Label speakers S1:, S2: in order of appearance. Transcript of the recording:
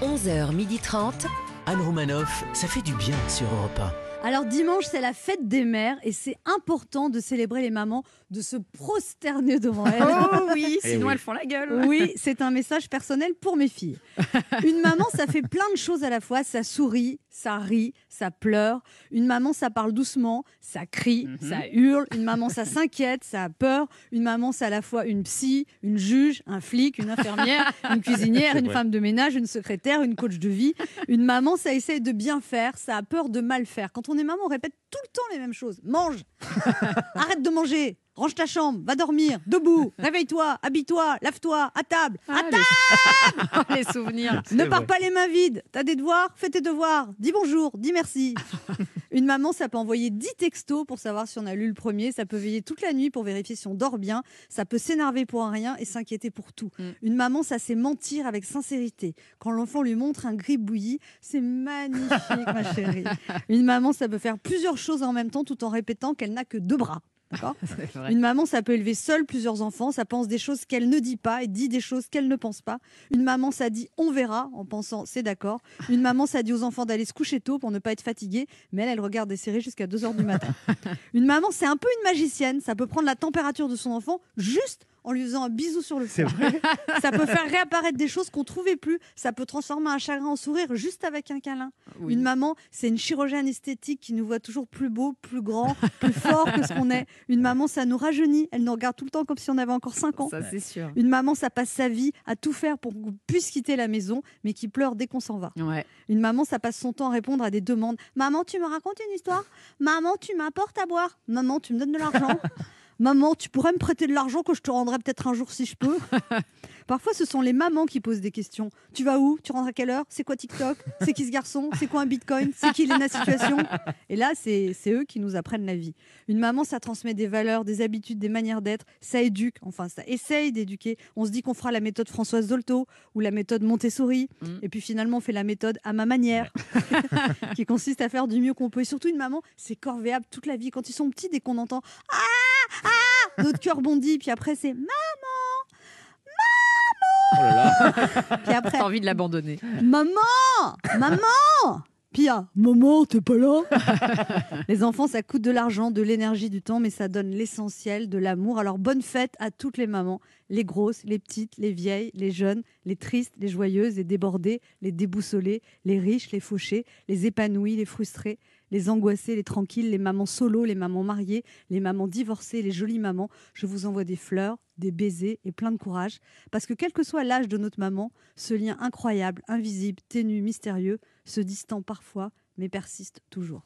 S1: 11h30.
S2: Anne Romanoff, ça fait du bien sur Europe 1.
S3: Alors dimanche, c'est la fête des mères et c'est important de célébrer les mamans, de se prosterner devant elles.
S4: Oh oui,
S2: Eh
S4: sinon
S2: oui.
S4: elles font la gueule.
S3: Oui, c'est un message personnel pour mes filles. Une maman, ça fait plein de choses à la fois. Ça sourit, ça rit, ça pleure. Une maman, ça parle doucement, ça crie, ça hurle. Une maman, ça s'inquiète, ça a peur. Une maman, c'est à la fois une psy, une juge, un flic, une infirmière, une cuisinière, une femme de ménage, une secrétaire, une coach de vie. Une maman, ça essaie de bien faire, ça a peur de mal faire. Quand on est maman, on répète tout le temps les mêmes choses. Mange, arrête de manger, range ta chambre, va dormir, debout, réveille-toi, habille-toi, lave-toi, à table, à
S4: Ah, les... les souvenirs.
S3: ne pars pas les mains vides. T'as des devoirs Fais tes devoirs. Dis bonjour, dis merci. Une maman, ça peut envoyer 10 textos pour savoir si on a lu le premier. Ça peut veiller toute la nuit pour vérifier si on dort bien. Ça peut s'énerver pour un rien et s'inquiéter pour tout.
S4: Mm.
S3: Une maman, ça c'est mentir avec sincérité. Quand l'enfant lui montre un gris bouilli, c'est magnifique, ma chérie. Une maman, ça peut faire plusieurs choses en même temps tout en répétant qu'elle n'a que deux bras. Une maman, ça peut élever seule plusieurs enfants. Ça pense des choses qu'elle ne dit pas et dit des choses qu'elle ne pense pas. Une maman, ça dit on verra en pensant c'est d'accord. Une maman, ça dit aux enfants d'aller se coucher tôt pour ne pas être fatiguée. Mais elle, elle regarde des séries jusqu'à 2 heures du matin. Une maman, c'est un peu une magicienne. Ça peut prendre la température de son enfant juste en lui faisant un bisou sur le front. ça peut faire réapparaître des choses qu'on trouvait plus. Ça peut transformer un chagrin en sourire juste avec un câlin.
S4: Oui.
S3: Une maman, c'est une chirurgienne esthétique qui nous voit toujours plus beau, plus grand, plus fort que ce qu'on est. Une maman, ça nous rajeunit. Elle nous regarde tout le temps comme si on avait encore 5 ans.
S4: Ça, c'est sûr.
S3: Une maman, ça passe sa vie à tout faire pour qu'on puisse quitter la maison, mais qui pleure dès qu'on s'en va.
S4: Ouais.
S3: Une maman, ça passe son temps à répondre à des demandes. Maman, tu me racontes une histoire? Maman, tu m'apportes à boire Maman, tu me donnes de l'argent Maman, tu pourrais me prêter de l'argent que je te rendrai peut-être un jour si je peux Parfois, ce sont les mamans qui posent des questions. Tu vas où? Tu rentres à quelle heure? C'est quoi TikTok? C'est qui ce garçon? C'est quoi un bitcoin? C'est qui Lena Situation? Et là, c'est c'est eux qui nous apprennent la vie. Une maman, ça transmet des valeurs, des habitudes, des manières d'être. Ça éduque, enfin, ça essaye d'éduquer. On se dit qu'on fera la méthode Françoise Dolto ou la méthode Montessori.
S4: Mm.
S3: Et puis finalement, on fait la méthode à ma manière, qui consiste à faire du mieux qu'on peut. Et surtout, une maman, c'est corvéable toute la vie. Quand ils sont petits, dès qu'on entend Ah Ah Notre cœur bondit. Puis après, c'est Maman
S2: Oh là là.
S3: Puis après,
S4: T'as envie de l'abandonner.
S3: Maman Maman Puis il y a, Maman, t'es pas là Les enfants, ça coûte de l'argent, de l'énergie, du temps, mais ça donne l'essentiel, de l'amour. Alors bonne fête à toutes les mamans, les grosses, les petites, les vieilles, les jeunes, les tristes, les joyeuses, les débordées, les déboussolées, les riches, les fauchées, les épanouies, les frustrées, les angoissées, les tranquilles, les mamans solo, les mamans mariées, les mamans divorcées, les jolies mamans. Je vous envoie des fleurs, des baisers et plein de courage. Parce que quel que soit l'âge de notre maman, ce lien incroyable, invisible, ténu, mystérieux, se distend parfois, mais persiste toujours.